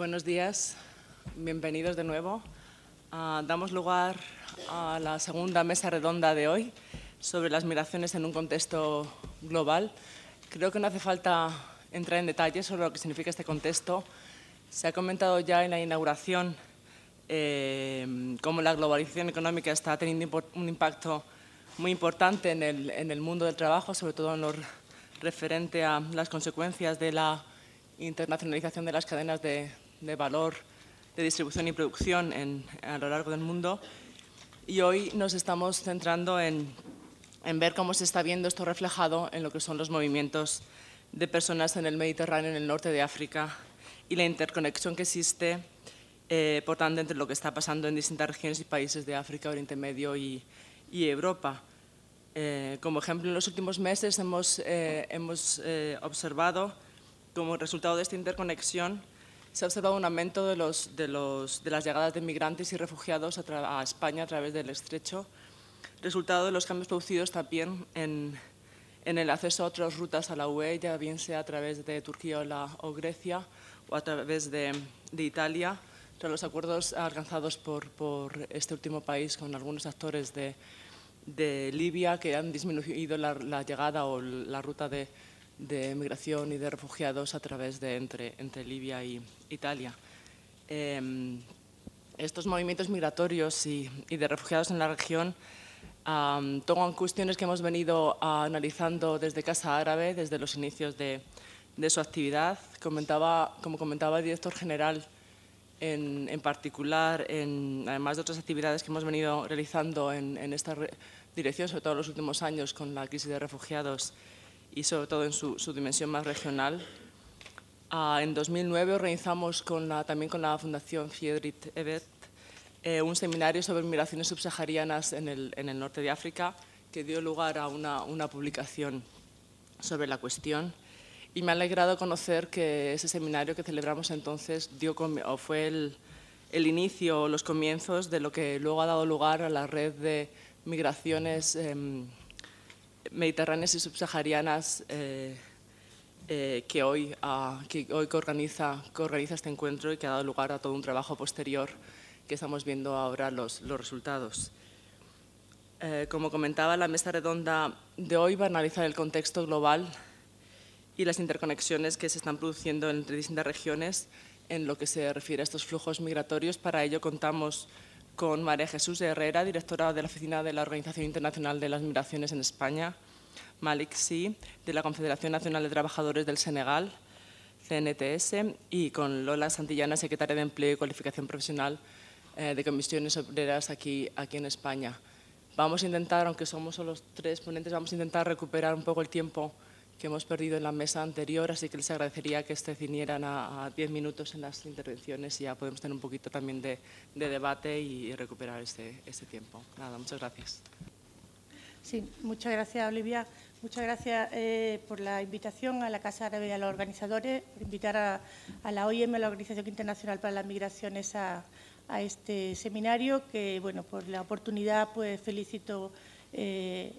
Buenos días, bienvenidos de nuevo. Ah, damos lugar a la segunda mesa redonda de hoy sobre las migraciones en un contexto global. Creo que no hace falta entrar en detalles sobre lo que significa este contexto. Se ha comentado ya en la inauguración eh, cómo la globalización económica está teniendo un impacto muy importante en el, en el mundo del trabajo, sobre todo en lo referente a las consecuencias de la internacionalización de las cadenas de, valor de distribución y producción a lo largo del mundo. Y hoy nos estamos centrando en, ver cómo se está viendo esto reflejado en lo que son los movimientos de personas en el Mediterráneo, en el norte de África, y la interconexión que existe, eh, por tanto, entre lo que está pasando en distintas regiones y países de África, Oriente Medio y, Europa. Eh, como ejemplo, en los últimos meses hemos, eh, hemos observado como resultado de esta interconexión, se ha observado un aumento de, los, de, los, de las llegadas de migrantes y refugiados a, España a través del estrecho, resultado de los cambios producidos también en, en, el acceso a otras rutas a la UE, ya bien sea a través de Turquía o, la, o Grecia o a través de, de Italia, tras los acuerdos alcanzados por, por, este último país con algunos actores de, de Libia que han disminuido la, la llegada o la ruta de de migración y de refugiados a través de entre, entre Libia y Italia. Em, estos movimientos migratorios y, de refugiados en la región toman cuestiones que hemos venido analizando desde Casa Árabe, desde los inicios de, de su actividad. Comentaba, como comentaba el director general, en, en, particular, en, además de otras actividades que hemos venido realizando en, en esta dirección, sobre todo en los últimos años con la crisis de refugiados y sobre todo en su, dimensión más regional. Ah, en 2009 organizamos con la, también con la Fundación Friedrich Ebert eh, un seminario sobre migraciones subsaharianas en el, en el, norte de África que dio lugar a una, una publicación sobre la cuestión y me ha alegrado conocer que ese seminario que celebramos entonces dio, o fue el, el inicio, los comienzos de lo que luego ha dado lugar a la red de migraciones em, mediterráneas y subsaharianas eh, eh, que, hoy, uh, que hoy organiza, organiza este encuentro y que ha dado lugar a todo un trabajo posterior que estamos viendo ahora los, los resultados. Eh, como comentaba, la mesa redonda de hoy va a analizar el contexto global y las interconexiones que se están produciendo entre distintas regiones en lo que se refiere a estos flujos migratorios. Para ello contamos con María Jesús Herrera, directora de la Oficina de la Organización Internacional de las Migraciones en España, Malik Si, de la Confederación Nacional de Trabajadores del Senegal, CNTS, y con Lola Santillana, secretaria de Empleo y Cualificación Profesional eh, de Comisiones Obreras aquí, aquí en España. Vamos a intentar, aunque somos solo tres ponentes, vamos a intentar recuperar un poco el tiempo que hemos perdido en la mesa anterior, así que les agradecería que se ciñeran a diez minutos en las intervenciones y ya podemos tener un poquito también de, debate y recuperar este, este tiempo. Nada, muchas gracias. Sí, muchas gracias, Olivia. Muchas gracias eh, por la invitación a la Casa Árabe y a los organizadores, por invitar a, la OIM, la Organización Internacional para las Migraciones, a, este seminario, que, bueno, por la oportunidad, pues felicito eh,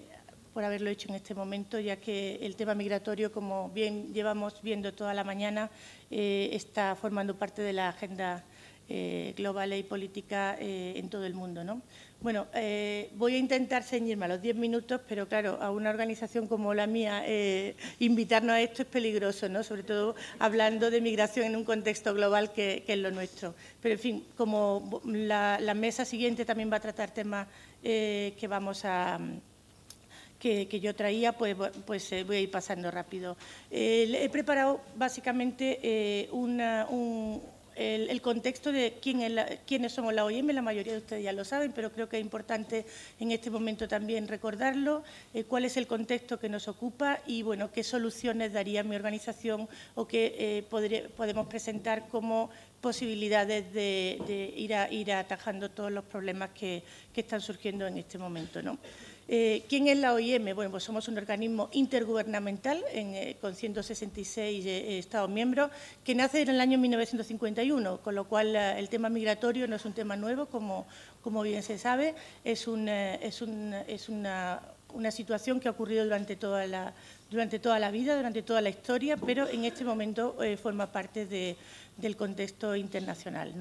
por haberlo hecho en este momento, ya que el tema migratorio, como bien llevamos viendo toda la mañana, eh, está formando parte de la agenda eh, global y política eh, en todo el mundo. ¿no? Bueno, voy a intentar ceñirme a los diez minutos, pero claro, a una organización como la mía, invitarnos a esto es peligroso, ¿no? sobre todo hablando de migración en un contexto global que, es lo nuestro. Pero, en fin, como la, la, mesa siguiente también va a tratar temas que vamos a que, yo traía, pues, pues eh, voy a ir pasando rápido. he preparado básicamente eh, el, contexto de quién es quiénes somos la OIM, la mayoría de ustedes ya lo saben, pero creo que es importante en este momento también recordarlo, eh, cuál es el contexto que nos ocupa y bueno, qué soluciones daría mi organización o qué podemos presentar como posibilidades de, ir, a, ir atajando todos los problemas que, que están surgiendo en este momento. ¿no? Eh, ¿Quién es la OIM? Bueno, pues somos un organismo intergubernamental eh, con 166 eh, Estados miembros que nace en el año 1951, con lo cual el tema migratorio no es un tema nuevo, como, como bien se sabe, es, un, es, un, es una situación que ha ocurrido durante toda la, durante toda la vida, durante toda la historia, pero en este momento forma parte del contexto internacional.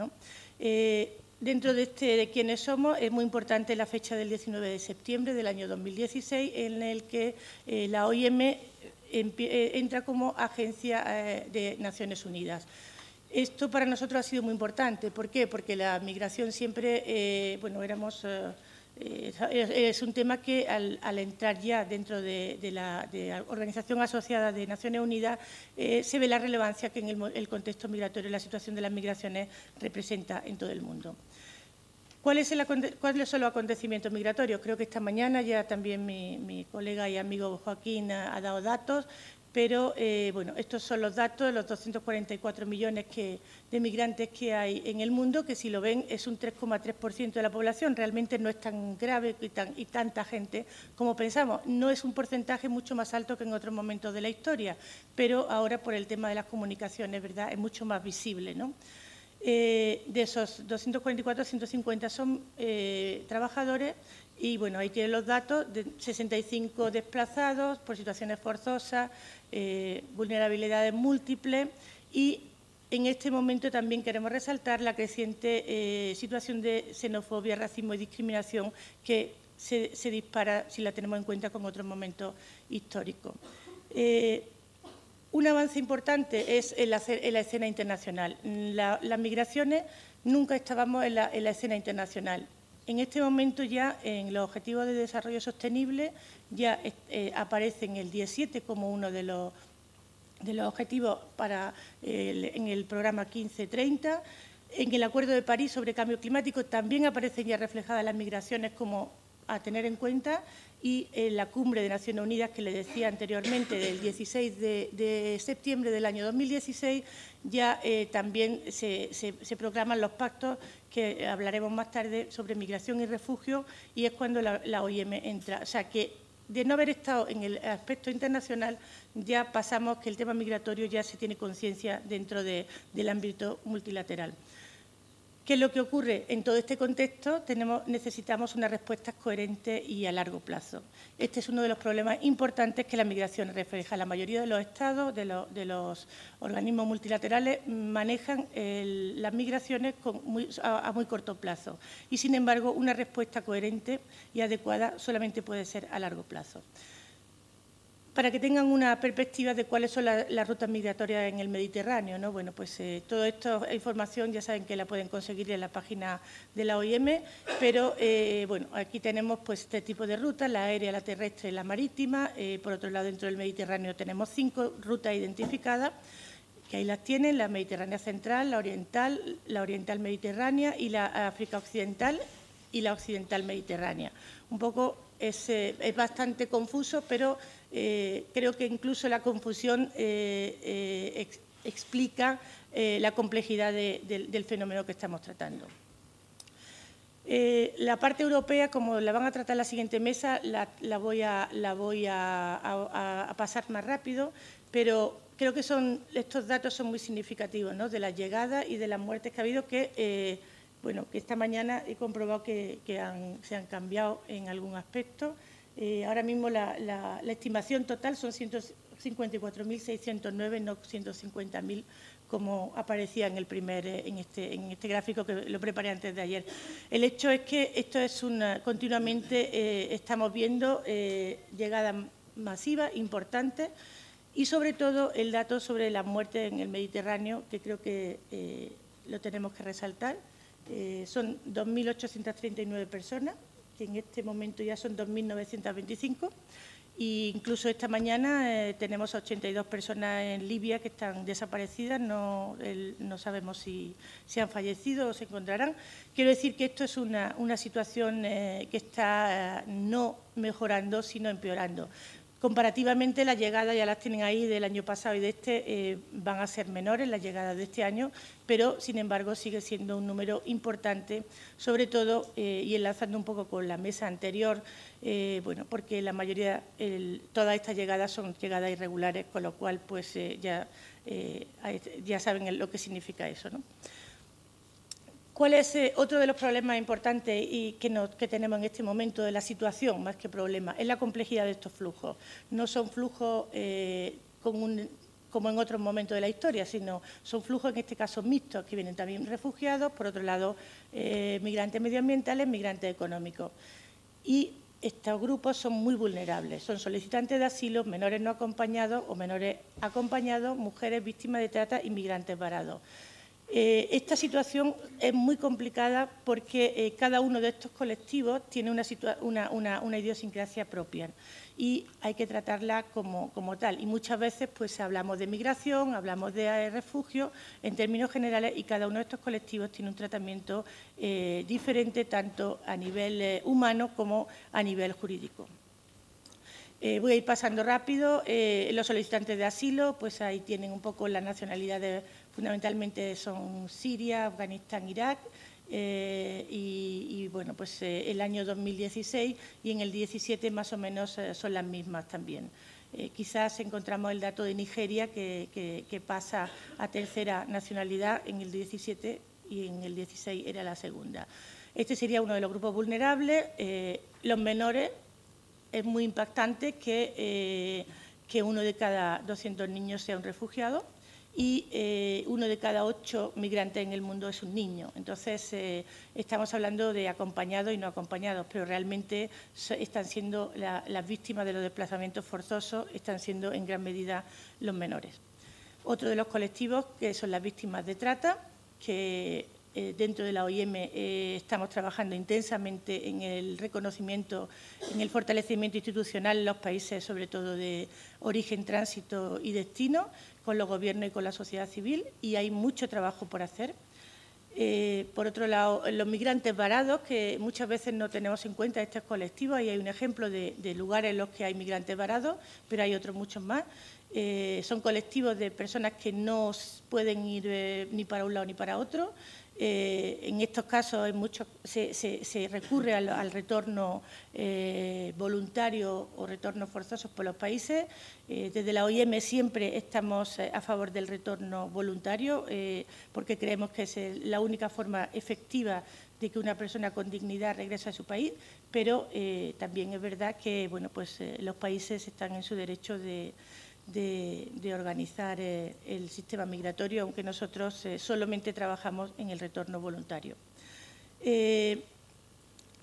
Dentro de, este, de quienes somos, es muy importante la fecha del 19 de septiembre del año 2016, en el que eh, la OIM eh, entra como agencia eh, de Naciones Unidas. Esto para nosotros ha sido muy importante. ¿Por qué? Porque la migración siempre, bueno, éramos es un tema que al, entrar ya dentro de, la, Organización Asociada de Naciones Unidas eh, se ve la relevancia que en el, contexto migratorio la situación de las migraciones representa en todo el mundo. ¿Cuáles son los acontecimientos migratorios? Creo que esta mañana ya también mi, colega y amigo Joaquín ha dado datos pero eh, bueno, estos son los datos de los 244 millones de migrantes que hay en el mundo, que si lo ven es un 3,3% de la población. Realmente no es tan grave y, tanta gente como pensamos. No es un porcentaje mucho más alto que en otros momentos de la historia, pero ahora por el tema de las comunicaciones, ¿verdad?, es mucho más visible, ¿no? Eh, de esos 244, 150 son eh, trabajadores y bueno, ahí tienen los datos, de 65 desplazados por situaciones forzosas, eh, vulnerabilidades múltiples y en este momento también queremos resaltar la creciente situación de xenofobia, racismo y discriminación que se, dispara si la tenemos en cuenta con otros momentos históricos. Eh, un avance importante es en la, escena internacional. las migraciones nunca estábamos en la escena internacional. En este momento ya en los Objetivos de Desarrollo Sostenible ya eh, aparece en el 17 como uno de los, de los objetivos para en el programa 1530. En el Acuerdo de París sobre Cambio Climático también aparecen ya reflejadas las migraciones como a tener en cuenta y en la cumbre de Naciones Unidas que le decía anteriormente del 16 de, septiembre del año 2016 ya eh, también se, se, proclaman los pactos que hablaremos más tarde sobre migración y refugio y es cuando la, OIM entra. O sea que de no haber estado en el aspecto internacional, ya pasamos que el tema migratorio ya se tiene conciencia dentro del ámbito multilateral. ¿Qué es lo que ocurre? En todo este contexto necesitamos una respuesta coherente y a largo plazo. Este es uno de los problemas importantes que la migración refleja. La mayoría de los estados, de, los organismos multilaterales, manejan las migraciones a muy corto plazo y, sin embargo, una respuesta coherente y adecuada solamente puede ser a largo plazo para que tengan una perspectiva de cuáles son las rutas migratorias en el Mediterráneo. ¿no? Bueno, pues eh, toda esta información ya saben que la pueden conseguir en la página de la OIM, pero eh, bueno, aquí tenemos pues este tipo de rutas, la aérea, la terrestre y la marítima. Eh, por otro lado, dentro del Mediterráneo tenemos cinco rutas identificadas, que ahí las tienen, la Mediterránea Central, la Oriental, la Oriental Mediterránea y la África Occidental y la Occidental Mediterránea. Un poco es, es bastante confuso, pero eh, creo que incluso la confusión eh, eh, explica la complejidad del fenómeno que estamos tratando. la parte europea, como la van a tratar la siguiente mesa, la, voy, a, pasar más rápido, pero creo que estos datos son muy significativos de la llegada y de las muertes que ha habido que, bueno, que esta mañana he comprobado que, se han cambiado en algún aspecto. Eh, ahora mismo la, estimación total son 154.609, no 150.000 como aparecía en el primer eh, en este, en este gráfico que lo preparé antes de ayer. El hecho es que esto es una continuamente eh, estamos viendo llegadas masivas importantes y sobre todo el dato sobre las muertes en el Mediterráneo que creo que lo tenemos que resaltar. Son 2.839 personas que en este momento ya son 2.925. E incluso esta mañana eh, tenemos 82 personas en Libia que están desaparecidas, no, no sabemos si, si, han fallecido o se encontrarán. Quiero decir que esto es una, una situación eh, que está eh, no mejorando, sino empeorando. Comparativamente, las llegadas ya las tienen ahí del año pasado y de este eh, van a ser menores, las llegadas de este año, pero sin embargo sigue siendo un número importante, sobre todo, eh, y enlazando un poco con la mesa anterior, eh, bueno, porque la mayoría, todas estas llegadas son llegadas irregulares, con lo cual pues ya, ya saben lo que significa eso. ¿no? ¿Cuál es eh, otro de los problemas importantes y que, tenemos en este momento de la situación, más que problema? Es la complejidad de estos flujos. No son flujos eh, como en otros momentos de la historia, sino son flujos en este caso mixtos, que vienen también refugiados, por otro lado eh, migrantes medioambientales, migrantes económicos. Y estos grupos son muy vulnerables, son solicitantes de asilo, menores no acompañados o menores acompañados, mujeres víctimas de trata, inmigrantes varados. Eh, esta situación es muy complicada porque eh, cada uno de estos colectivos tiene una, idiosincrasia propia y hay que tratarla como, tal. Y muchas veces pues hablamos de migración, hablamos de eh, refugio en términos generales y cada uno de estos colectivos tiene un tratamiento diferente tanto a nivel humano como a nivel jurídico. voy a ir pasando rápido. los solicitantes de asilo, pues ahí tienen un poco la nacionalidad de fundamentalmente son Siria, Afganistán, Irak, eh, y, bueno, pues eh, el año 2016 y en el 17 más o menos eh, son las mismas también. quizás encontramos el dato de Nigeria que, pasa a tercera nacionalidad en el 17 y en el 16 era la segunda. Este sería uno de los grupos vulnerables. los menores, es muy impactante que, que uno de cada 200 niños sea un refugiado y eh, uno de cada ocho migrantes en el mundo es un niño. Entonces, eh, estamos hablando de acompañados y no acompañados, pero realmente están siendo las víctimas de los desplazamientos forzosos, están siendo en gran medida los menores. Otro de los colectivos que son las víctimas de trata, que eh, dentro de la OIM estamos trabajando intensamente en el reconocimiento, en el fortalecimiento institucional en los países, sobre todo de origen, tránsito y destino, con los gobiernos y con la sociedad civil y hay mucho trabajo por hacer. Eh, por otro lado, los migrantes varados, que muchas veces no tenemos en cuenta estos colectivos, y hay un ejemplo de, lugares en los que hay migrantes varados, pero hay otros muchos más. Eh, son colectivos de personas que no pueden ir eh, ni para un lado ni para otro, eh, en estos casos se, recurre al, retorno eh, voluntario o retorno forzoso por los países. Eh, desde la OIM siempre estamos a favor del retorno voluntario porque creemos que es la única forma efectiva de que una persona con dignidad regrese a su país, pero también es verdad que bueno, pues, los países están en su derecho de de, organizar eh, el sistema migratorio, aunque nosotros eh, solamente trabajamos en el retorno voluntario. Eh,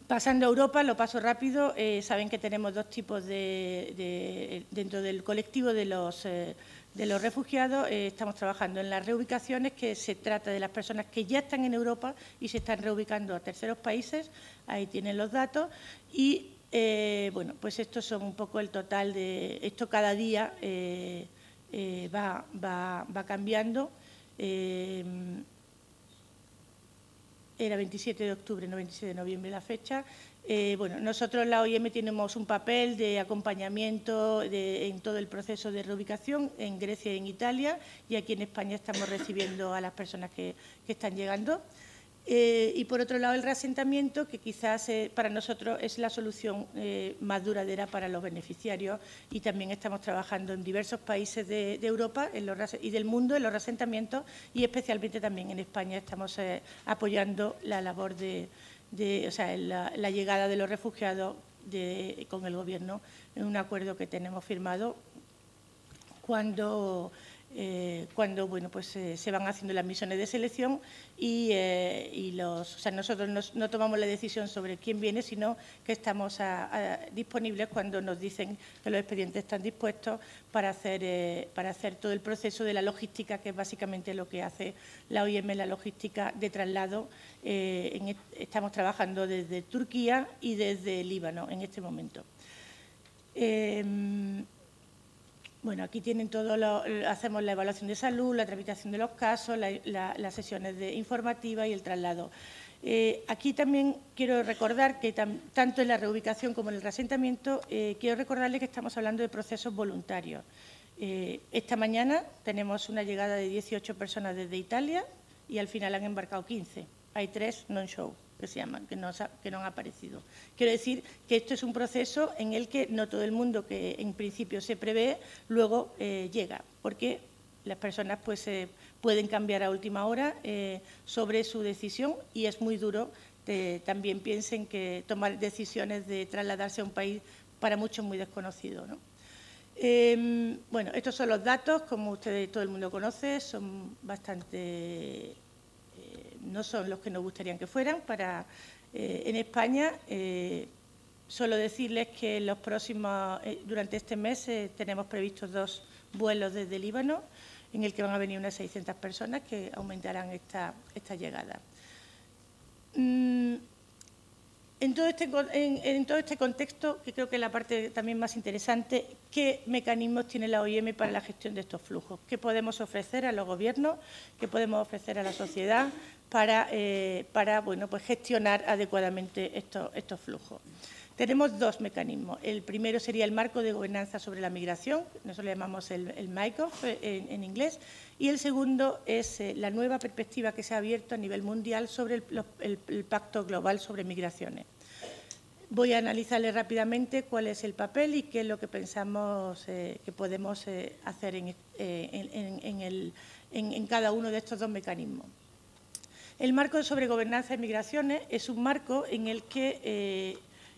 pasando a Europa, lo paso rápido, saben que tenemos dos tipos de, dentro del colectivo de los, de los refugiados, estamos trabajando en las reubicaciones, que se trata de las personas que ya están en Europa y se están reubicando a terceros países, ahí tienen los datos, y eh, bueno, pues estos son un poco el total de... Esto cada día eh, eh, va, cambiando. era 27 de octubre, no 27 de noviembre la fecha. bueno, nosotros la OIM tenemos un papel de acompañamiento en todo el proceso de reubicación en Grecia y en Italia y aquí en España estamos recibiendo a las personas que están llegando. Eh, y por otro lado, el reasentamiento, que quizás eh, para nosotros es la solución eh, más duradera para los beneficiarios y también estamos trabajando en diversos países de, Europa y del mundo en los reasentamientos y especialmente también en España estamos apoyando la labor de, o sea, la, llegada de los refugiados con el Gobierno en un acuerdo que tenemos firmado cuando eh, cuando bueno, pues, eh, se van haciendo las misiones de selección y, eh, los, o sea, nosotros no tomamos la decisión sobre quién viene, sino que estamos disponibles cuando nos dicen que los expedientes están dispuestos para hacer, para hacer todo el proceso de la logística, que es básicamente lo que hace la OIM, la logística de traslado. estamos trabajando desde Turquía y desde Líbano en este momento. Bueno, aquí tienen todo, lo, hacemos la evaluación de salud, la tramitación de los casos, las sesiones de informativas y el traslado. Eh, aquí también quiero recordar que tanto en la reubicación como en el reasentamiento, eh, quiero recordarles que estamos hablando de procesos voluntarios. Eh, esta mañana tenemos una llegada de 18 personas desde Italia y al final han embarcado 15. Hay tres non-show que se llaman, que no, que no han aparecido. Quiero decir que esto es un proceso en el que no todo el mundo que en principio se prevé luego eh, llega, porque las personas pues pueden cambiar a última hora sobre su decisión y es muy duro también piensen que tomar decisiones de trasladarse a un país para muchos muy desconocido. Em, bueno, estos son los datos, como ustedes todo el mundo conoce, son bastante, eh, no son los que nos gustaría que fueran. Para, eh, en España, eh, solo decirles que los próximos, durante este mes tenemos previstos dos vuelos desde Líbano, en el que van a venir unas 600 personas que aumentarán esta, esta llegada. Mm, en todo, este, en, todo, este, contexto, que creo que es la parte también más interesante, ¿qué mecanismos tiene la OIM para la gestión de estos flujos? ¿Qué podemos ofrecer a los gobiernos? ¿Qué podemos ofrecer a la sociedad para, eh, para bueno, pues gestionar adecuadamente estos, estos flujos? Tenemos dos mecanismos. El primero sería el marco de gobernanza sobre la migración, nosotros le llamamos el, el MICOF eh, en, inglés, y el segundo es eh, la nueva perspectiva que se ha abierto a nivel mundial sobre el, Pacto Global sobre Migraciones. Voy a analizarle rápidamente cuál es el papel y qué es lo que pensamos eh, que podemos hacer en, en cada uno de estos dos mecanismos. El marco sobre gobernanza de migraciones es un marco en el que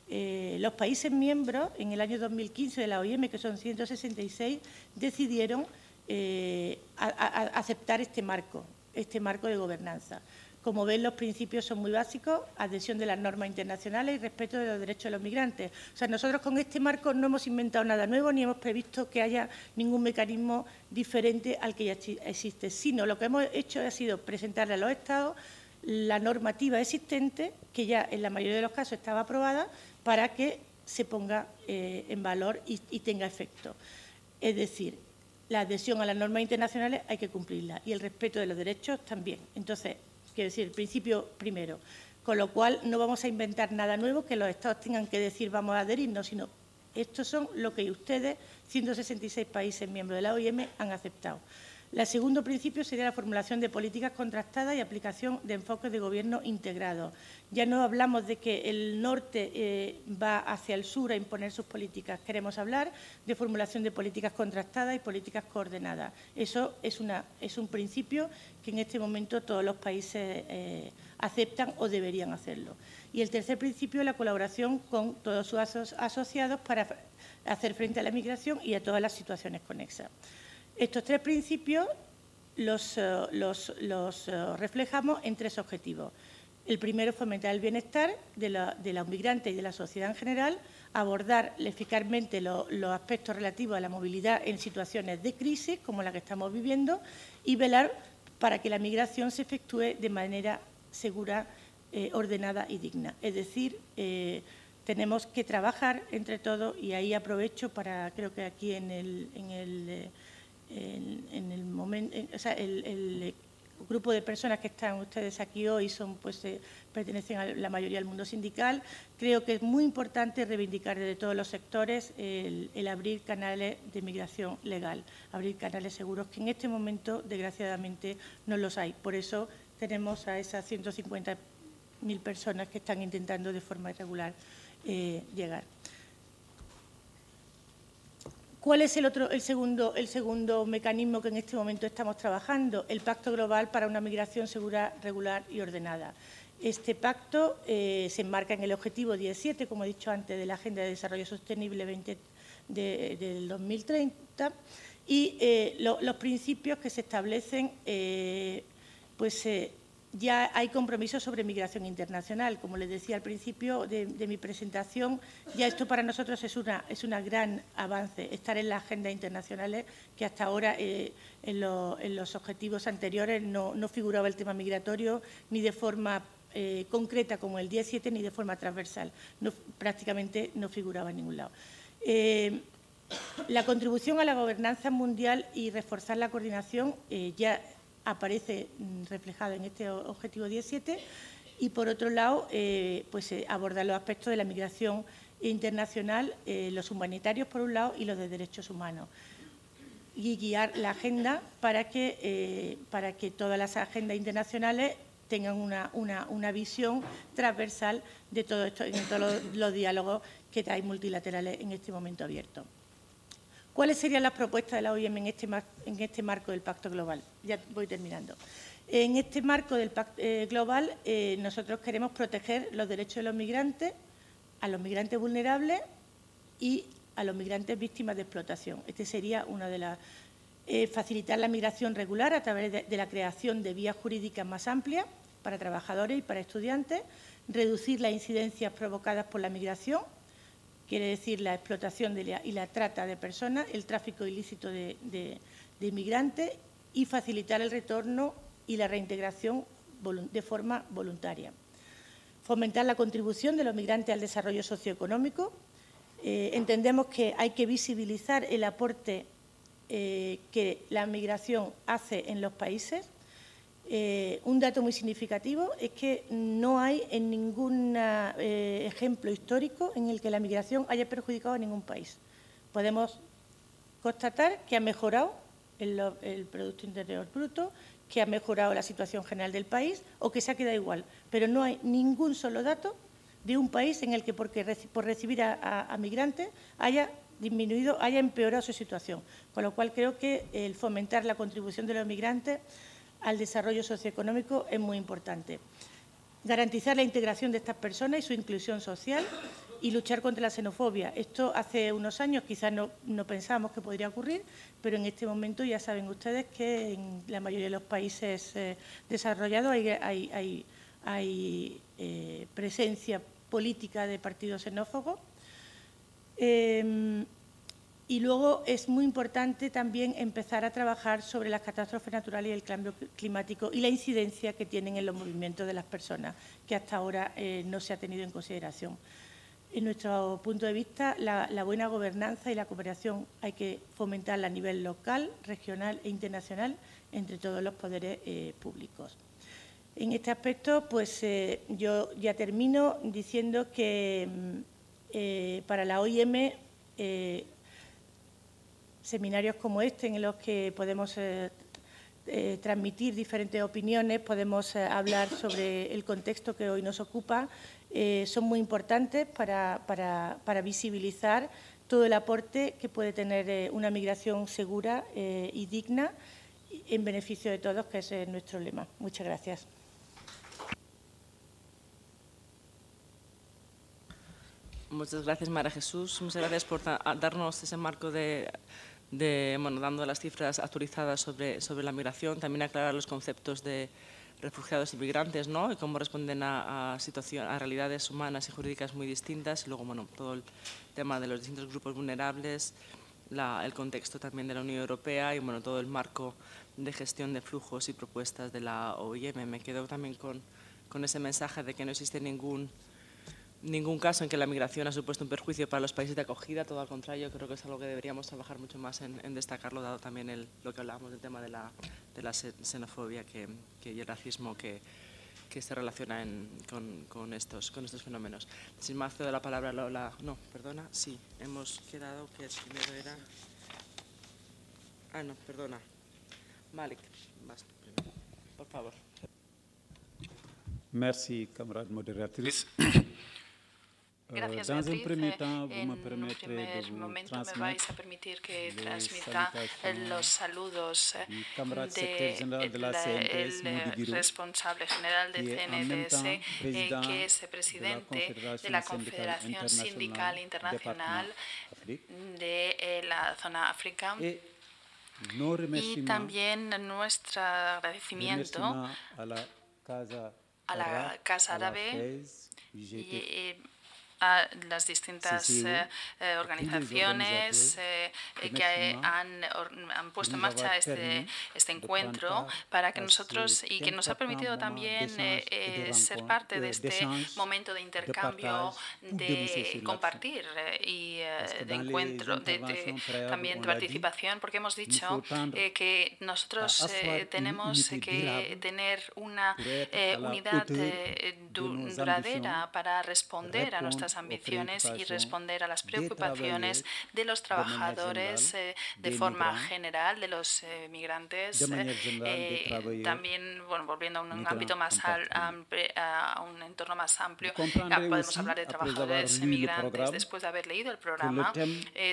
los países miembros en el año 2015 de la OIM, que son 166, decidieron eh, aceptar este marco, este marco de gobernanza. Como ven, los principios son muy básicos, adhesión de las normas internacionales y respeto de los derechos de los migrantes. O sea, nosotros con este marco no hemos inventado nada nuevo ni hemos previsto que haya ningún mecanismo diferente al que ya existe, sino lo que hemos hecho ha sido presentarle a los Estados la normativa existente, que ya en la mayoría de los casos estaba aprobada, para que se ponga eh, en valor y, tenga efecto. Es decir, la adhesión a las normas internacionales hay que cumplirla y el respeto de los derechos también. Entonces, quiero decir, el principio primero. Con lo cual, no vamos a inventar nada nuevo que los Estados tengan que decir vamos a adherirnos, sino estos son lo que ustedes, 166 países miembros de la OIM, han aceptado. El segundo principio sería la formulación de políticas contrastadas y aplicación de enfoques de gobierno integrado. Ya no hablamos de que el norte eh, va hacia el sur a imponer sus políticas. Queremos hablar de formulación de políticas contrastadas y políticas coordinadas. Eso es, un principio que en este momento todos los países eh, aceptan o deberían hacerlo. Y el tercer principio es la colaboración con todos sus asociados para hacer frente a la migración y a todas las situaciones conexas. Estos tres principios los, eh, eh, reflejamos en tres objetivos. El primero, fomentar el bienestar de, los migrantes y de la sociedad en general, abordar eficazmente los aspectos relativos a la movilidad en situaciones de crisis, como la que estamos viviendo, y velar para que la migración se efectúe de manera segura, eh, ordenada y digna. Es decir, tenemos que trabajar entre todos y ahí aprovecho para, creo que aquí en, el momento, el, grupo de personas que están ustedes aquí hoy son, pues, eh, pertenecen a la mayoría al mundo sindical. Creo que es muy importante reivindicar desde todos los sectores el, abrir canales de migración legal, abrir canales seguros, que en este momento, desgraciadamente, no los hay. Por eso tenemos a esas 150.000 personas que están intentando de forma irregular eh, llegar. ¿Cuál es el, segundo, mecanismo que en este momento estamos trabajando? El Pacto Global para una Migración Segura, Regular y Ordenada. Este pacto eh, se enmarca en el objetivo 17, como he dicho antes, de la Agenda de Desarrollo Sostenible 20 del 2030 y eh, los principios que se establecen eh, pues, ya hay compromisos sobre migración internacional. Como les decía al principio de, mi presentación, ya esto para nosotros es una, es un gran avance, estar en las agendas internacionales que hasta ahora eh, en, los objetivos anteriores no, figuraba el tema migratorio ni de forma eh, concreta como el 17 ni de forma transversal. prácticamente no figuraba en ningún lado. Eh, la contribución a la gobernanza mundial y reforzar la coordinación ya aparece mm, reflejado en este objetivo 17 y por otro lado eh, pues eh, abordar los aspectos de la migración internacional, eh, los humanitarios por un lado y los de derechos humanos y guiar la agenda para que, para que todas las agendas internacionales tengan una, visión transversal de todo esto, en todos los, los diálogos que hay multilaterales en este momento abiertos. ¿Cuáles serían las propuestas de la OIM en este, en este marco del Pacto Global? Ya voy terminando. En este marco del Pacto eh, Global, eh, nosotros queremos proteger los derechos de los migrantes, a los migrantes vulnerables y a los migrantes víctimas de explotación. Este sería una de las... Eh, facilitar la migración regular a través de, la creación de vías jurídicas más amplias para trabajadores y para estudiantes, reducir las incidencias provocadas por la migración, quiere decir la explotación y la trata de personas, el tráfico ilícito de, inmigrantes y facilitar el retorno y la reintegración de forma voluntaria. Fomentar la contribución de los migrantes al desarrollo socioeconómico, eh, entendemos que hay que visibilizar el aporte eh, que la migración hace en los países. Eh, un dato muy significativo es que no hay en ningún ejemplo histórico en el que la migración haya perjudicado a ningún país. Podemos constatar que ha mejorado el, Producto Interior Bruto, que ha mejorado la situación general del país o que se ha quedado igual, pero no hay ningún solo dato de un país en el que por recibir a, migrantes haya disminuido, haya empeorado su situación. Con lo cual creo que el fomentar la contribución de los migrantes al desarrollo socioeconómico es muy importante. Garantizar la integración de estas personas y su inclusión social y luchar contra la xenofobia. Esto hace unos años quizás no, pensábamos que podría ocurrir, pero en este momento ya saben ustedes que en la mayoría de los países eh, desarrollados hay eh, presencia política de partidos xenófobos. Em, y luego es muy importante también empezar a trabajar sobre las catástrofes naturales y el cambio climático y la incidencia que tienen en los movimientos de las personas, que hasta ahora eh, no se ha tenido en consideración. En nuestro punto de vista, la, buena gobernanza y la cooperación hay que fomentarla a nivel local, regional e internacional entre todos los poderes eh, públicos. En este aspecto, pues eh, yo ya termino diciendo que mm, para la OIM seminarios como este en los que podemos transmitir diferentes opiniones, podemos hablar sobre el contexto que hoy nos ocupa, son muy importantes para, visibilizar todo el aporte que puede tener una migración segura y digna en beneficio de todos, que ese es nuestro lema. Muchas gracias. Muchas gracias, María Jesús. Muchas gracias por darnos ese marco de, bueno, dando las cifras actualizadas sobre, sobre la migración, también aclarar los conceptos de refugiados y migrantes, ¿no? Y cómo responden a, situación, a realidades humanas y jurídicas muy distintas. Y luego, bueno, todo el tema de los distintos grupos vulnerables, el contexto también de la Unión Europea y, bueno, todo el marco de gestión de flujos y propuestas de la OIM. Me quedo también con, con ese mensaje de que no existe ningún ningún caso en que la migración ha supuesto un perjuicio para los países de acogida, todo al contrario, creo que es algo que deberíamos trabajar mucho más en, destacarlo, dado también el, lo que hablábamos del tema de la, de la xenofobia que, y el racismo que, que se relaciona con, con, estos, con estos fenómenos. Sin más, cedo la palabra a Lola. No, perdona, sí, hemos quedado que el primero era. Ah, no, perdona. Malik, primero. Por favor. Merci, camarade moderatrice. Gracias, Beatriz. En un primer momento me vais a permitir que transmita los saludos del responsable general de CNDS, eh, que es presidente de la Confederación Sindical Internacional de eh, la zona África. Y también nuestro agradecimiento a la Casa Árabe y, a las distintas eh, eh, organizaciones eh, que han, han, puesto en marcha este, este encuentro para que nosotros y que nos ha permitido también ser parte de este momento de intercambio, de compartir y de encuentro, de, también de participación, porque hemos dicho que nosotros tenemos que tener una unidad duradera para responder a nuestras ambiciones y responder a las preocupaciones de los trabajadores de forma general, de los migrantes, también, bueno, volviendo a un ámbito más amplio, a un entorno más amplio, podemos hablar de trabajadores migrantes. Después de haber leído el programa,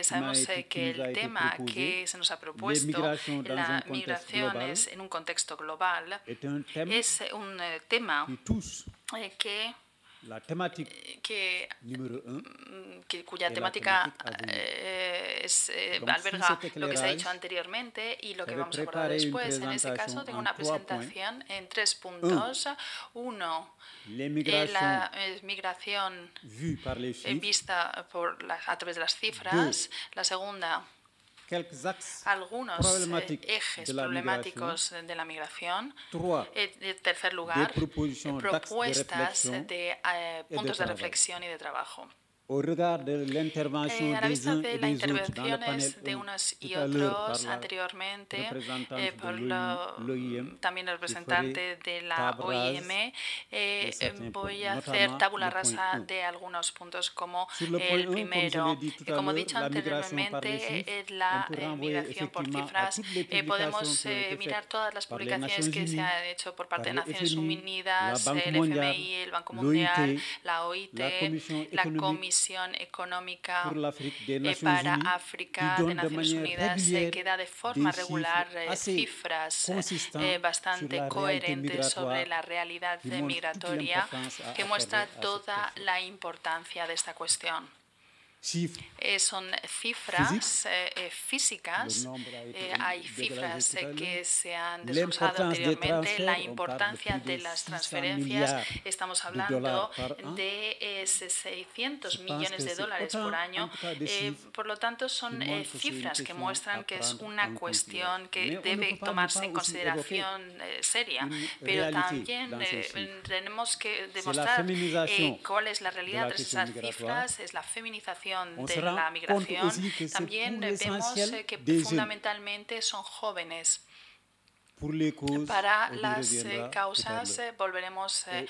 sabemos que el tema que se nos ha propuesto, la migraciones en un contexto global, es un tema que la temática que, cuya temática eh, es, eh, alberga lo que se ha dicho anteriormente y lo que vamos a abordar después. En ese caso, tengo una presentación en tres puntos. Uno, eh, la migración vista por la, a través de las cifras. La segunda, algunos eh, ejes problemáticos de la migración. Eh, en tercer lugar, propuestas de puntos de reflexión y de trabajo. Au regard de l'intervention eh, a la vista de las intervenciones de unos y otros anteriormente eh, por lo, también el representante de la OIM, eh, voy a hacer tabula rasa de algunos puntos como el primero. Como he dicho anteriormente, la migración por cifras, podemos mirar todas las publicaciones que se han hecho por parte de Naciones Unidas, el FMI, el Banco Mundial, la OIT, la Comisión Económica eh, para África de Naciones Unidas se queda de forma regular eh, cifras eh, bastante coherentes sobre la realidad migratoria que muestra toda la importancia de esta cuestión. Eh, son cifras eh, eh, físicas, hay cifras que se han desglosado anteriormente, la importancia de las transferencias, estamos hablando de 600 millones de dólares por año, por lo tanto son cifras que muestran que es una cuestión que debe tomarse en consideración seria, pero también tenemos que demostrar cuál es la realidad de esas cifras, es la feminización de la migración, también vemos eh, que fundamentalmente son jóvenes. Para las eh, causas eh, volveremos eh,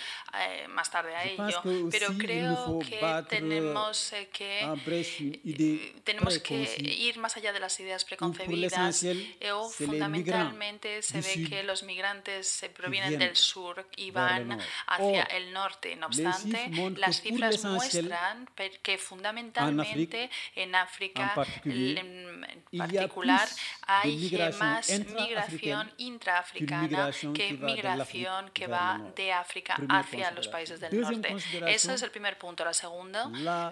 más tarde a ello, pero creo que tenemos que, tenemos que ir más allá de las ideas preconcebidas. o fundamentalmente se ve que los migrantes provienen del sur y van hacia el norte. No obstante, las cifras muestran que fundamentalmente en África en particular hay más migración intraafricana que migración que va de África hacia los países del norte. Ese es el primer punto. El segundo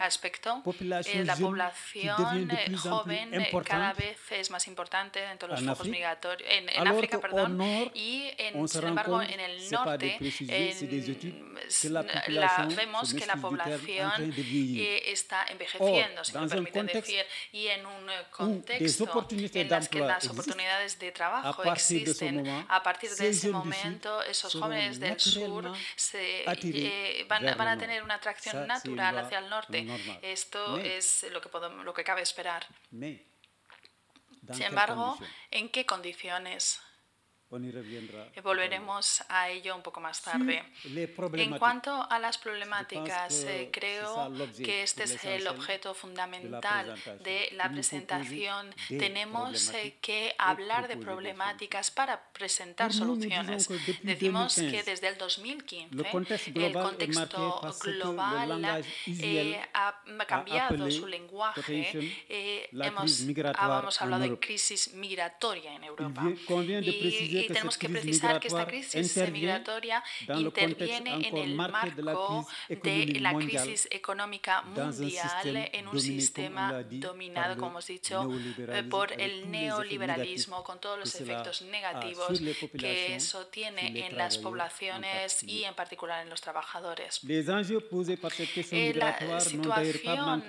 aspecto es la población joven cada vez es más importante dentro de los flujos migratorios en, en África, perdón, y en, sin embargo en el norte la, vemos que la población eh, está envejeciendo, si me permiten decir, y en un contexto en el que las oportunidades de trabajo existen a partir de ese momento, esos jóvenes del sur se, eh, van, van, a tener una atracción natural hacia el norte. Esto es lo que, podemos, lo que cabe esperar. Sin embargo, ¿en qué condiciones? Volveremos a ello un poco más tarde. En cuanto a las problemáticas, eh, creo que este es el objeto fundamental de la presentación. Tenemos eh, que hablar de problemáticas para presentar soluciones. Decimos que desde el 2015 el contexto global eh, ha cambiado su lenguaje. hemos, hemos hablado de crisis migratoria en Europa. Y y tenemos que precisar que esta crisis migratoria interviene en el marco de la crisis económica mundial en un sistema dominado, como hemos dicho, eh, por el neoliberalismo, con todos los efectos negativos que eso tiene en las poblaciones y en particular en los trabajadores. Eh, la situación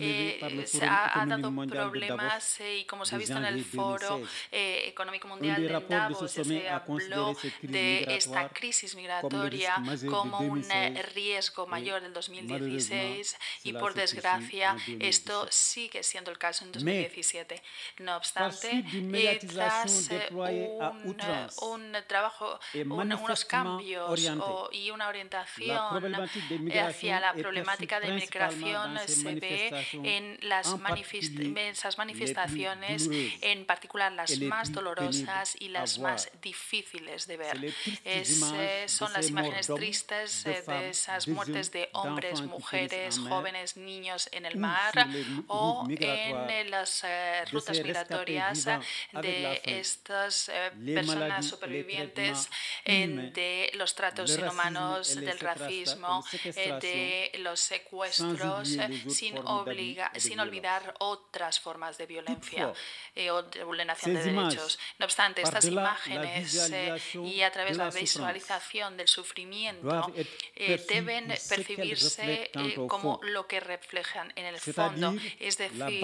eh, ha, dado problemas y como se ha visto en el Foro Económico Mundial de Davos se habló de esta crisis migratoria como un riesgo mayor del 2016 y por desgracia esto sigue siendo el caso en 2017. No obstante, tras un, trabajo, unos cambios y una orientación hacia la problemática de migración se ve en las esas manifestaciones, en particular las más dolorosas y las más difíciles de ver. son las imágenes tristes de esas muertes de hombres, mujeres, jóvenes, niños en el mar o en las eh, rutas migratorias de estas eh, personas supervivientes de los tratos inhumanos, del racismo, eh, de los secuestros, sin, obliga, sin olvidar otras formas de violencia o de vulneración de derechos. No obstante, estas imágenes y a través de la visualización del sufrimiento deben percibirse como lo que reflejan en el fondo, es decir,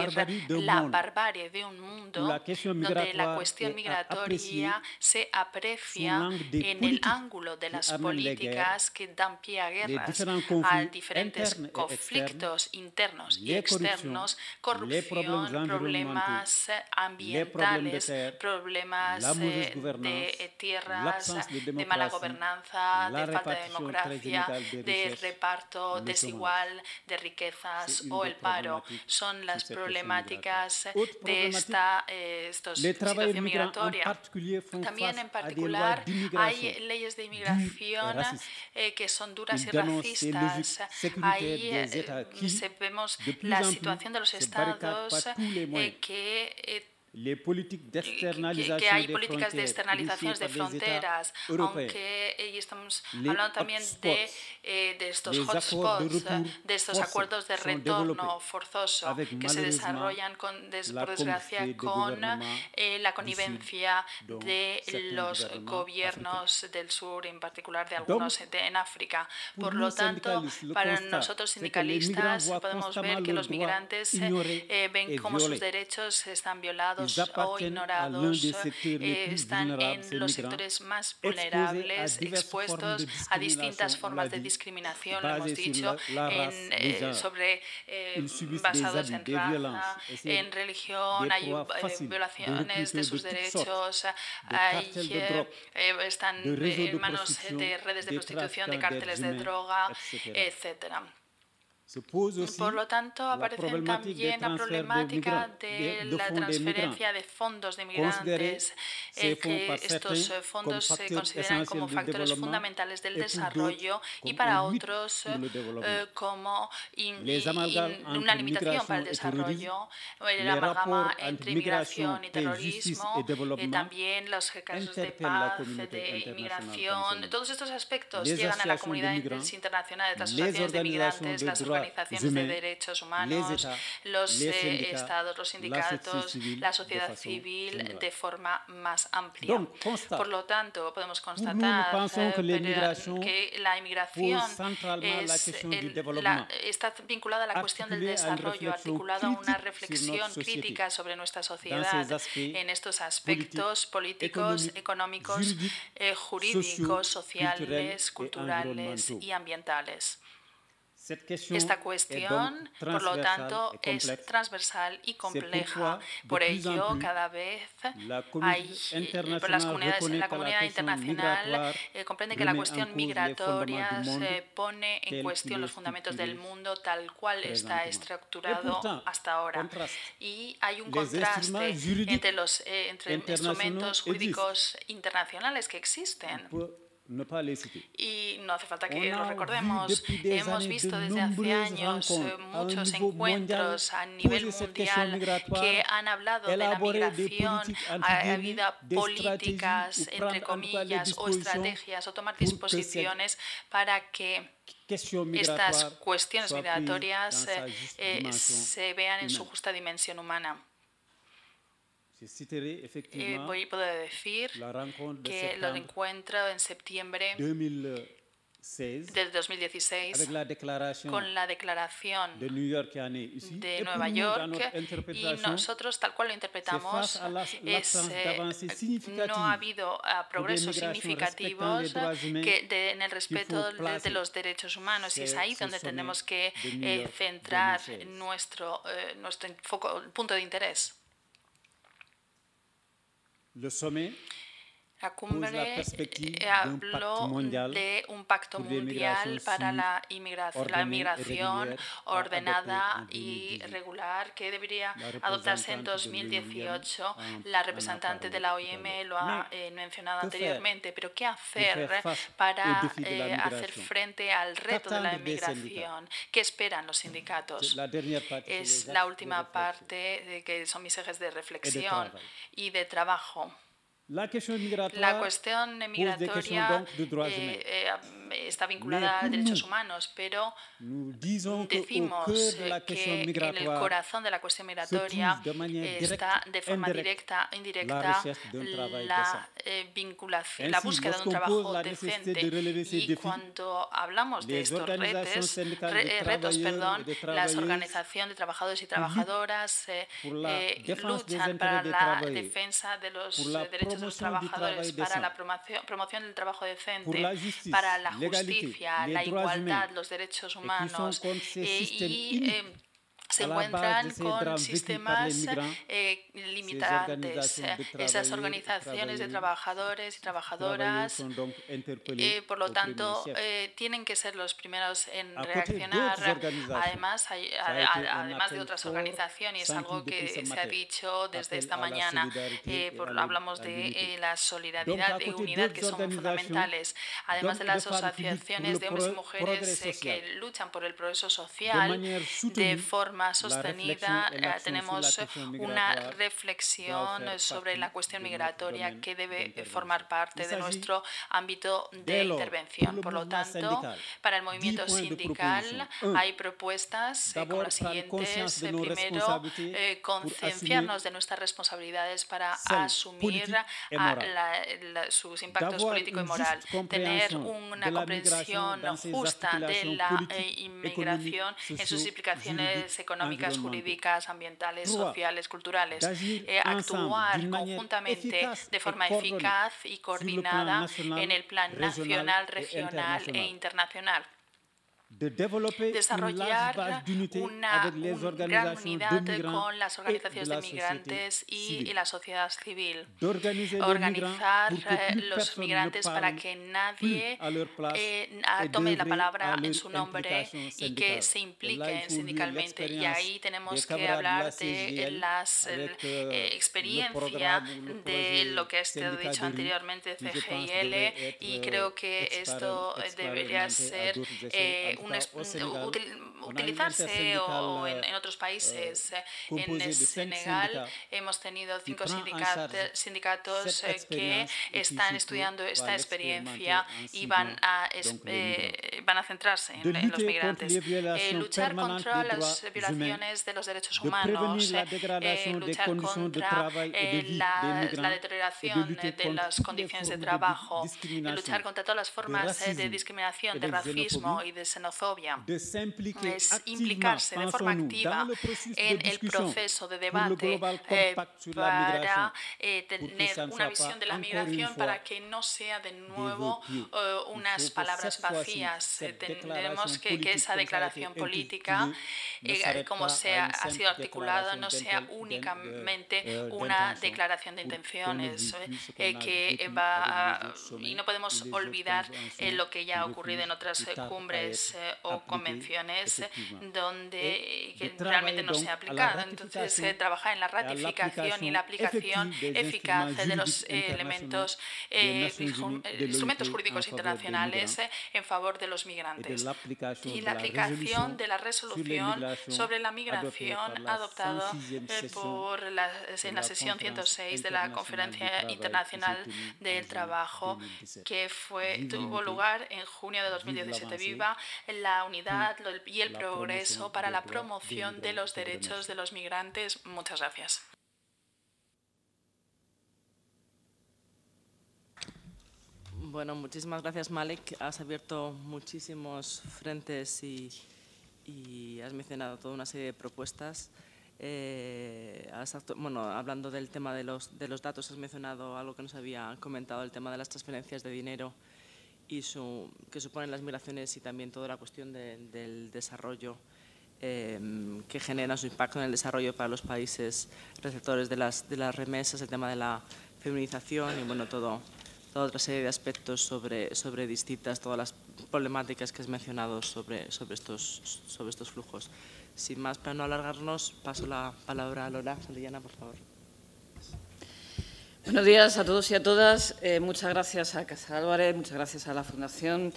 la barbarie de un mundo donde la cuestión migratoria se aprecia en el ángulo de las políticas que dan pie a guerras, a diferentes conflictos internos y externos, corrupción, problemas ambientales, problemas eh, de tierras, de mala gobernanza, de falta de democracia, de reparto desigual de riquezas o el paro. Son las problemáticas de esta eh, situación migratoria. También en particular hay leyes de inmigración eh, que son duras y racistas. Ahí eh, vemos la situación de los estados que que hay políticas de externalizaciones de fronteras, aunque estamos hablando también de, eh, de estos hotspots, de estos acuerdos de retorno forzoso que se desarrollan, con, por desgracia, con eh, la connivencia de los gobiernos del sur, en particular de algunos en África. Por lo tanto, para nosotros sindicalistas podemos ver que los migrantes eh, ven cómo sus derechos están violados o ignorados eh, están en los sectores más vulnerables, expuestos a distintas formas de discriminación, lo hemos dicho, en, eh, sobre, eh, basados en raza, en religión, hay violaciones de sus derechos, hay, están en manos de redes de prostitución, de cárteles de droga, etcétera. Por lo tanto, aparece también la problemática de, la transferencia de fondos de migrantes, eh, que estos eh, fondos se consideran como factores fundamentales del desarrollo y para otros eh, como una limitación para el desarrollo, el amalgama entre inmigración y terrorismo, también los casos de paz, de inmigración. Todos estos aspectos llegan a la comunidad internacional de las asociaciones de migrantes, las organizaciones de derechos humanos, los eh, estados, los sindicatos, la sociedad civil de forma más amplia. Por lo tanto, podemos constatar eh, que la inmigración está vinculada a la cuestión del desarrollo, articulada a una reflexión crítica sobre nuestra sociedad en estos aspectos políticos, económicos, eh, jurídicos, sociales, culturales y ambientales. Esta cuestión, por lo tanto, es transversal y compleja. Por ello, cada vez hay, las comunidades, la comunidad internacional eh, comprende que la cuestión migratoria se pone en cuestión los fundamentos del mundo tal cual está estructurado hasta ahora. Y hay un contraste entre los eh, entre instrumentos jurídicos internacionales que existen y no hace falta que lo recordemos. Hemos visto desde hace años eh, muchos encuentros a nivel mundial que han hablado de la migración. Ha habido políticas, entre comillas, o estrategias, o tomar disposiciones para que estas cuestiones migratorias eh, eh, se vean en su justa dimensión humana. Eh, voy a poder decir que lo encuentro en septiembre del 2016 con la declaración de, New York de Nueva York y nosotros tal cual lo interpretamos es, eh, no ha habido progresos significativos que de, en el respeto de, de, los derechos humanos. Y es ahí donde tenemos que eh, centrar nuestro, eh, nuestro foco, punto de interés. Le sommet la cumbre eh, habló de un pacto mundial para la inmigración, la inmigración ordenada y regular que debería adoptarse en 2018. La representante de la OIM lo ha eh, mencionado anteriormente, pero ¿qué hacer para eh, hacer frente al reto de la inmigración? ¿Qué esperan los sindicatos? Es la última parte de que son mis ejes de reflexión y de trabajo. La cuestión migratoria eh, eh, está vinculada a derechos humanos, pero decimos eh, que en el corazón de la cuestión migratoria está de forma directa e indirecta la vinculación, la búsqueda de un trabajo decente. Y cuando hablamos de estos retos, retos perdón, las organizaciones de trabajadores y trabajadoras luchan para la defensa de los derechos de los trabajadores, para la promoción, promoción del trabajo decente, para la justicia, la igualdad, los derechos humanos y, se encuentran con sistemas eh, limitantes. Esas organizaciones de trabajadores y trabajadoras, eh, por lo tanto, eh, tienen que ser los primeros en reaccionar. Además, hay, además de otras organizaciones, algo que se ha dicho desde esta mañana, por, hablamos de la solidaridad y unidad que son fundamentales. Además de las asociaciones de hombres y mujeres que luchan por el progreso social de forma sostenida, eh, tenemos una reflexión sobre la cuestión migratoria que debe formar parte de nuestro ámbito de intervención. Por lo tanto, para el movimiento sindical hay propuestas eh, como las siguientes. Eh, primero, concienciarnos de nuestras responsabilidades para asumir sus impactos políticos y moral, tener una comprensión justa de la inmigración en sus implicaciones económicas, jurídicas, ambientales, sociales, culturales, eh, actuar conjuntamente de forma eficaz y coordinada en el plan nacional, regional e internacional desarrollar una, gran unidad con las organizaciones de migrantes y, la sociedad civil, organizar eh, los migrantes para que nadie eh, tome la palabra en su nombre y que se impliquen sindicalmente. Y ahí tenemos que hablar de la eh, experiencia de lo que he dicho anteriormente, CGIL, y creo que esto debería ser utilizarse o en, otros países. Eh, en Senegal hemos tenido cinco sindicatos eh, que están estudiando esta experiencia y van a, eh, van a centrarse en, los migrantes. luchar contra las violaciones de los derechos humanos, luchar contra la, la deterioración de las condiciones de trabajo, luchar contra todas las formas de discriminación, de racismo y de xenofobia es implicarse de forma activa en el proceso de debate eh, para eh, tener una visión de la migración para que no sea de nuevo eh, unas palabras vacías. Tenemos que, que esa declaración política, como sea, ha sido articulada, no sea únicamente una declaración de intenciones que va y no podemos olvidar lo que ya ha ocurrido en otras cumbres o convenciones donde que realmente no se ha aplicado. Entonces, se trabaja en la ratificación y la aplicación eficaz de los elementos, eh, instrumentos jurídicos internacionales en favor de los migrantes. Y la aplicación de la resolución sobre la migración adoptada eh, por la, en la sesión 106 de la Conferencia Internacional del Trabajo que fue, tuvo lugar en junio de 2017. Viva la unidad y el progreso para la promoción de los derechos de los migrantes. Muchas gracias. Bueno, muchísimas gracias, Malik. Has abierto muchísimos frentes y, has mencionado toda una serie de propuestas. Eh, bueno, hablando del tema de los, de los datos, has mencionado algo que nos había comentado, el tema de las transferencias de dinero y su, que suponen las migraciones y también toda la cuestión del desarrollo em, que genera su impacto en el desarrollo para los países receptores de las, de las remesas, el tema de la feminización y bueno, todo, toda otra serie de aspectos sobre, sobre distintas, todas las problemáticas que has mencionado sobre, sobre, estos, sobre estos flujos. Sin más, para no alargarnos, paso la palabra a Lola Santillana, por favor. Buenos días a todos y a todas. Eh, muchas gracias a Casa Álvarez, muchas gracias a la Fundación.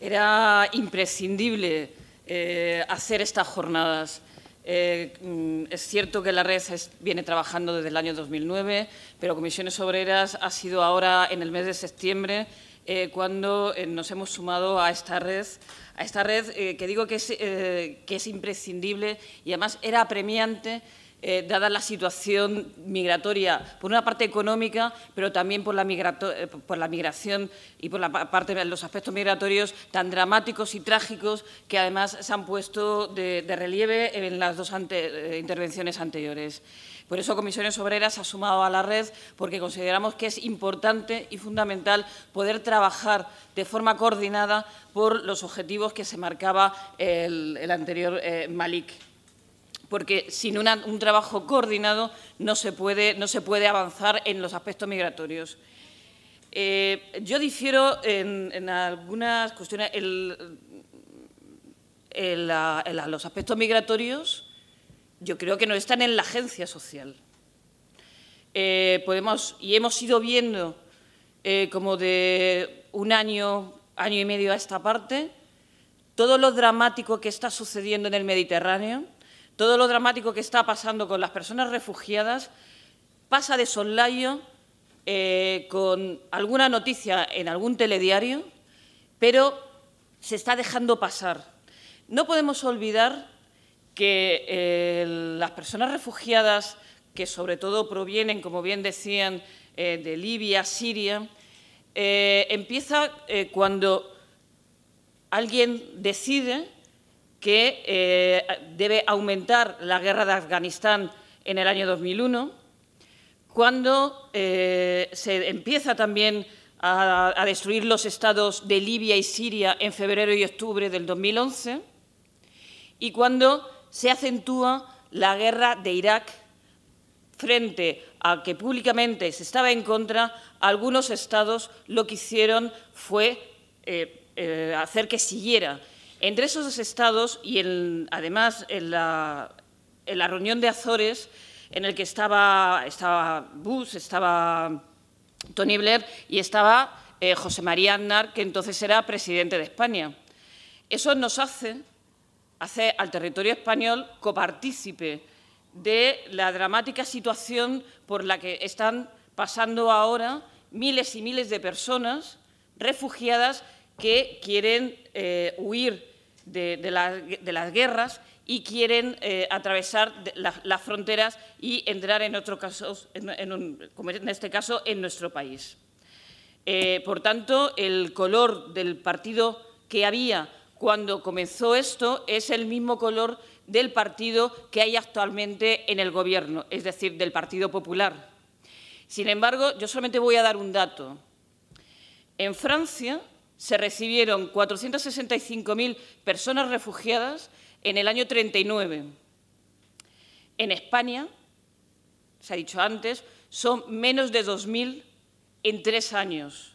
Era imprescindible eh, hacer estas jornadas. Eh, mm, es cierto que la red viene trabajando desde el año 2009, pero Comisiones Obreras ha sido ahora en el mes de septiembre cuando nos hemos sumado a esta red, a esta red que digo que es, que es imprescindible y además era apremiante eh, dada la situación migratoria, por una parte económica, pero también por la, eh, migración y por la parte de los aspectos migratorios tan dramáticos y trágicos que además se han puesto de, relieve en las dos eh, intervenciones anteriores. Por eso Comisiones Obreras ha sumado a la red porque consideramos que es importante y fundamental poder trabajar de forma coordinada por los objetivos que se marcaba el, anterior Malik porque sin un trabajo coordinado no se, puede, no se puede avanzar en los aspectos migratorios. Eh, yo difiero en, algunas cuestiones. los aspectos migratorios yo creo que no están en la agencia social. Eh, podemos, y hemos ido viendo eh, como de un año, año y medio a esta parte, todo lo dramático que está sucediendo en el Mediterráneo, todo lo dramático que está pasando con las personas refugiadas pasa de soslayo eh, con alguna noticia en algún telediario, pero se está dejando pasar. No podemos olvidar que eh, las personas refugiadas, que sobre todo provienen, como bien decían, eh, de Libia, Siria, empieza cuando alguien decide que eh, debe aumentar la guerra de Afganistán en el año 2001, cuando eh, se empieza también a, destruir los estados de Libia y Siria en febrero y octubre del 2011, y cuando se acentúa la guerra de Irak frente a que públicamente se estaba en contra, algunos estados lo que hicieron fue eh, hacer que siguiera entre esos estados y además en la, reunión de Azores, en el que estaba, estaba Bush, estaba Tony Blair y estaba eh, José María Aznar, que entonces era presidente de España. Eso nos hace, hace al territorio español copartícipe de la dramática situación por la que están pasando ahora miles y miles de personas refugiadas que quieren eh, huir de, las guerras y quieren eh, atravesar las fronteras y entrar en otros casos, en, como en este caso, en nuestro país. Eh, por tanto, el color del partido que había cuando comenzó esto es el mismo color del partido que hay actualmente en el Gobierno, es decir, del Partido Popular. Sin embargo, yo solamente voy a dar un dato. En Francia, se recibieron 465.000 personas refugiadas en el año 39. En España, se ha dicho antes, son menos de 2.000 en tres años.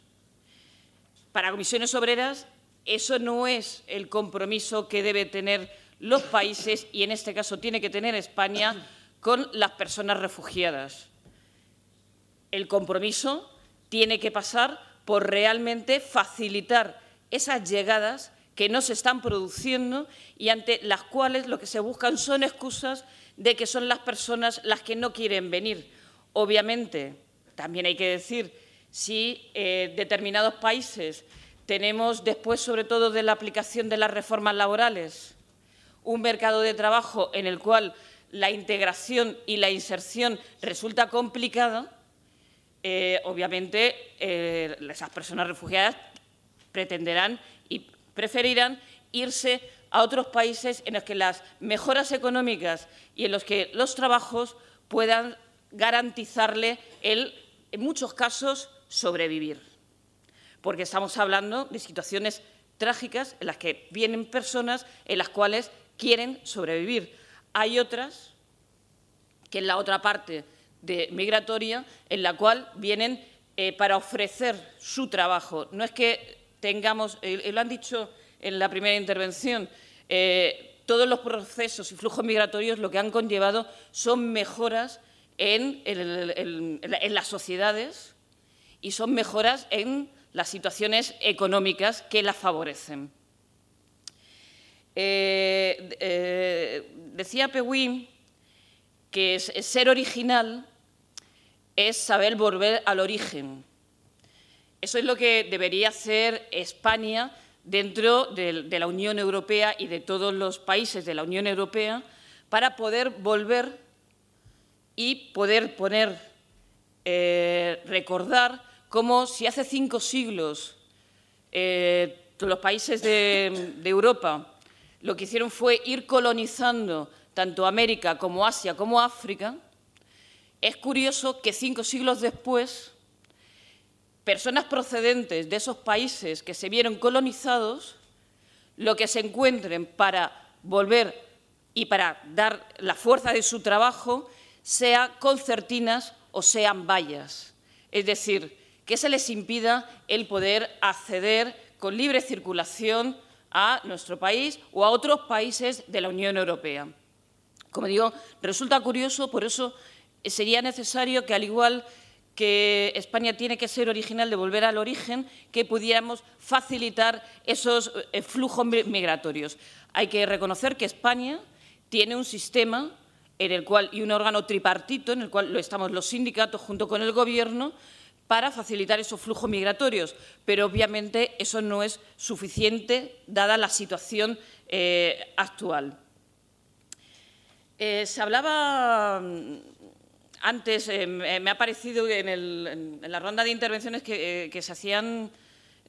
Para comisiones obreras, eso no es el compromiso que deben tener los países, y en este caso tiene que tener España, con las personas refugiadas. El compromiso tiene que pasar por realmente facilitar esas llegadas que no se están produciendo y ante las cuales lo que se buscan son excusas de que son las personas las que no quieren venir. Obviamente, también hay que decir, si eh, determinados países tenemos, después sobre todo de la aplicación de las reformas laborales, un mercado de trabajo en el cual la integración y la inserción resulta complicada, eh, obviamente eh, esas personas refugiadas pretenderán y preferirán irse a otros países en los que las mejoras económicas y en los que los trabajos puedan garantizarle el, en muchos casos, sobrevivir. Porque estamos hablando de situaciones trágicas en las que vienen personas en las cuales quieren sobrevivir. Hay otras, que es la otra parte de migratoria, en la cual vienen eh, para ofrecer su trabajo. No es que tengamos, lo han dicho en la primera intervención, eh, todos los procesos y flujos migratorios lo que han conllevado son mejoras en, las sociedades y son mejoras en las situaciones económicas que las favorecen. Eh, eh, decía Pewin que ser original es saber volver al origen. Eso es lo que debería hacer España dentro de, la Unión Europea y de todos los países de la Unión Europea para poder volver y poder poner, eh, recordar cómo si hace cinco siglos los países de Europa lo que hicieron fue ir colonizando tanto América como Asia como África, es curioso que cinco siglos después, personas procedentes de esos países que se vieron colonizados, lo que se encuentren para volver y para dar la fuerza de su trabajo, sea concertinas o sean vallas. Es decir, que se les impida el poder acceder con libre circulación a nuestro país o a otros países de la Unión Europea. Como digo, resulta curioso, por eso sería necesario que, al igual que España tiene que ser original de volver al origen, que pudiéramos facilitar esos eh, flujos migratorios. Hay que reconocer que España tiene un sistema en el cual, y un órgano tripartito en el cual lo estamos los sindicatos junto con el Gobierno, para facilitar esos flujos migratorios, pero obviamente eso no es suficiente dada la situación eh, actual. Eh, se hablaba antes, eh, me ha parecido en, la ronda de intervenciones que, se, hacían,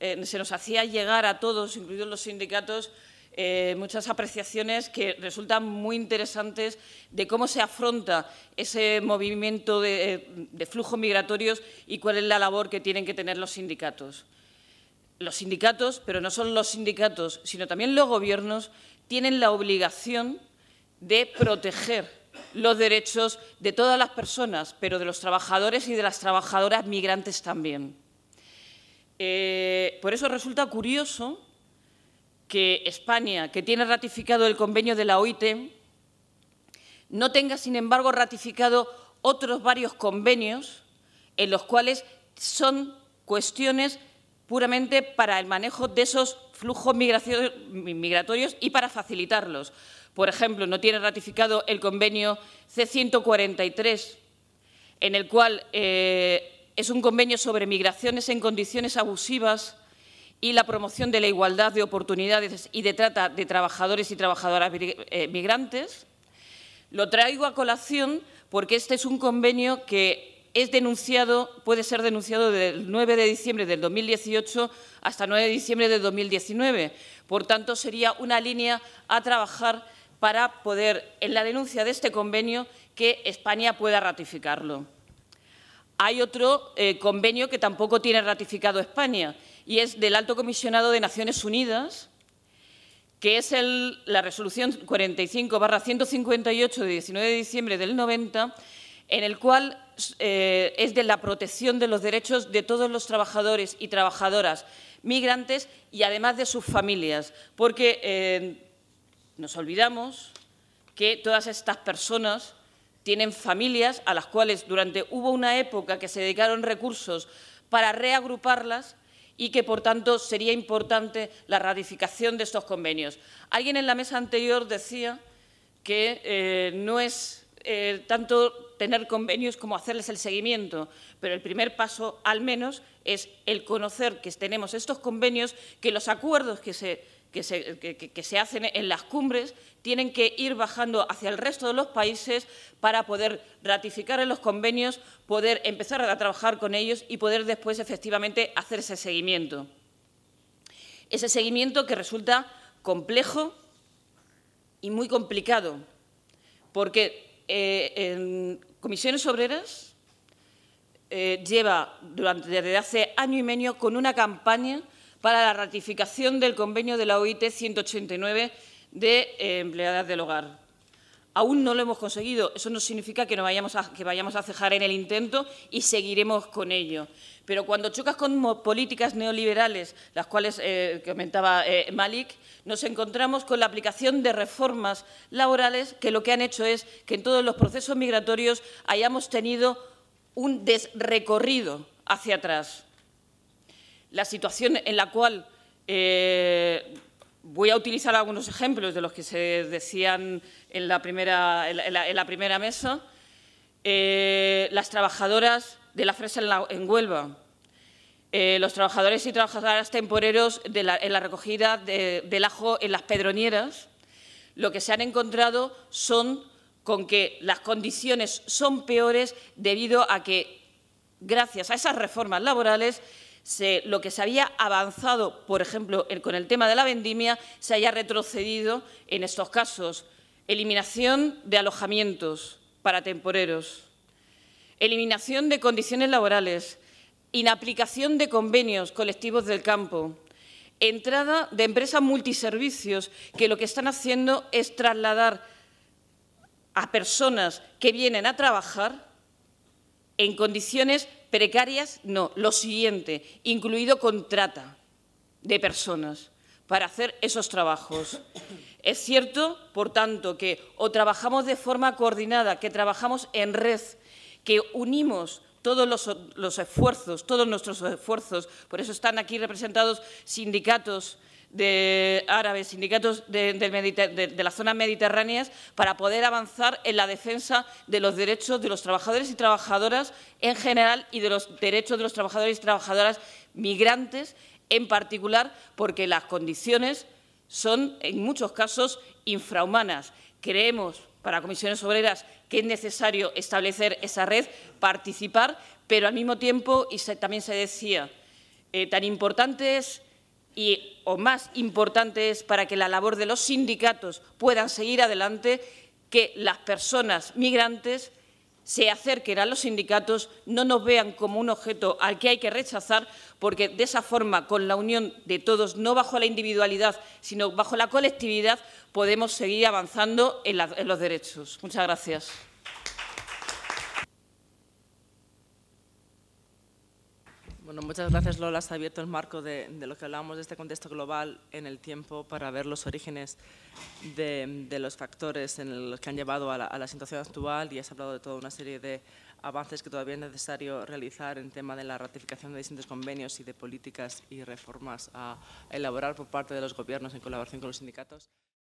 se nos hacía llegar a todos, incluidos los sindicatos, eh, muchas apreciaciones que resultan muy interesantes de cómo se afronta ese movimiento de, flujos migratorios y cuál es la labor que tienen que tener los sindicatos. Los sindicatos, pero no solo los sindicatos, sino también los gobiernos, tienen la obligación de proteger los derechos de todas las personas, pero de los trabajadores y de las trabajadoras migrantes también. Eh, por eso resulta curioso que España, que tiene ratificado el convenio de la OIT, no tenga, sin embargo, ratificado otros varios convenios en los cuales son cuestiones puramente para el manejo de esos flujos migratorios y para facilitarlos. Por ejemplo, no tiene ratificado el convenio C-143, en el cual eh, es un convenio sobre migraciones en condiciones abusivas y la promoción de la igualdad de oportunidades y de trata de trabajadores y trabajadoras eh, migrantes. Lo traigo a colación porque este es un convenio que es denunciado, puede ser denunciado del 9 de diciembre del 2018 hasta el 9 de diciembre del 2019. Por tanto, sería una línea a trabajar para poder, en la denuncia de este convenio, que España pueda ratificarlo. Hay otro eh, convenio que tampoco tiene ratificado España y es del Alto Comisionado de Naciones Unidas, que es la resolución 45-158 de 19 de diciembre del 90, en el cual eh, es de la protección de los derechos de todos los trabajadores y trabajadoras migrantes y además de sus familias, porque eh, nos olvidamos que todas estas personas tienen familias a las cuales durante hubo una época que se dedicaron recursos para reagruparlas y que, por tanto, sería importante la ratificación de estos convenios. Alguien en la mesa anterior decía que eh, no es eh, tanto tener convenios como hacerles el seguimiento, pero el primer paso, al menos, es el conocer que tenemos estos convenios, que los acuerdos que se que se, que se, hacen en las cumbres tienen que ir bajando hacia el resto de los países para poder ratificar los convenios, poder empezar a trabajar con ellos y poder después efectivamente hacer ese seguimiento. Ese seguimiento que resulta complejo y muy complicado, porque eh, Comisiones Obreras eh, lleva durante, desde hace año y medio con una campaña para la ratificación del convenio de la OIT 189 de eh, empleadas del hogar. Aún no lo hemos conseguido. Eso no significa que, no vayamos a, que vayamos a cejar en el intento y seguiremos con ello. Pero cuando chocas con políticas neoliberales, las cuales eh, comentaba eh, Malik, nos encontramos con la aplicación de reformas laborales que lo que han hecho es que en todos los procesos migratorios hayamos tenido un desrecorrido hacia atrás. La situación en la cual eh, Voy a utilizar algunos ejemplos de los que se decían en la primera, en la, primera mesa. Eh, las trabajadoras de la fresa en, Huelva, eh, los trabajadores y trabajadoras temporeros en la recogida del ajo en las pedronieras, lo que se han encontrado son con que las condiciones son peores debido a que, gracias a esas reformas laborales, lo que se había avanzado, por ejemplo, con el tema de la vendimia, se haya retrocedido en estos casos. Eliminación de alojamientos para temporeros, eliminación de condiciones laborales, inaplicación de convenios colectivos del campo, entrada de empresas multiservicios que lo que están haciendo es trasladar a personas que vienen a trabajar en condiciones Precarias, no. Lo siguiente, incluido contrata de personas para hacer esos trabajos. Es cierto, por tanto, que o trabajamos de forma coordinada, que trabajamos en red, que unimos todos los, esfuerzos, todos nuestros esfuerzos, por eso están aquí representados sindicatos de árabes, sindicatos de, las zonas mediterráneas, para poder avanzar en la defensa de los derechos de los trabajadores y trabajadoras en general y de los derechos de los trabajadores y trabajadoras migrantes en particular, porque las condiciones son, en muchos casos, infrahumanas. Creemos, para comisiones obreras, que es necesario establecer esa red, participar, pero al mismo tiempo, y también se decía, eh, tan importante es y, o más importante es para que la labor de los sindicatos puedan seguir adelante, que las personas migrantes se acerquen a los sindicatos, no nos vean como un objeto al que hay que rechazar, porque de esa forma, con la unión de todos, no bajo la individualidad, sino bajo la colectividad, podemos seguir avanzando en, en los derechos. Muchas gracias. Bueno, muchas gracias Lola. Has abierto el marco de, lo que hablábamos de este contexto global en el tiempo para ver los orígenes de, los factores en los que han llevado a la, situación actual y has hablado de toda una serie de avances que todavía es necesario realizar en tema de la ratificación de distintos convenios y de políticas y reformas a elaborar por parte de los gobiernos en colaboración con los sindicatos.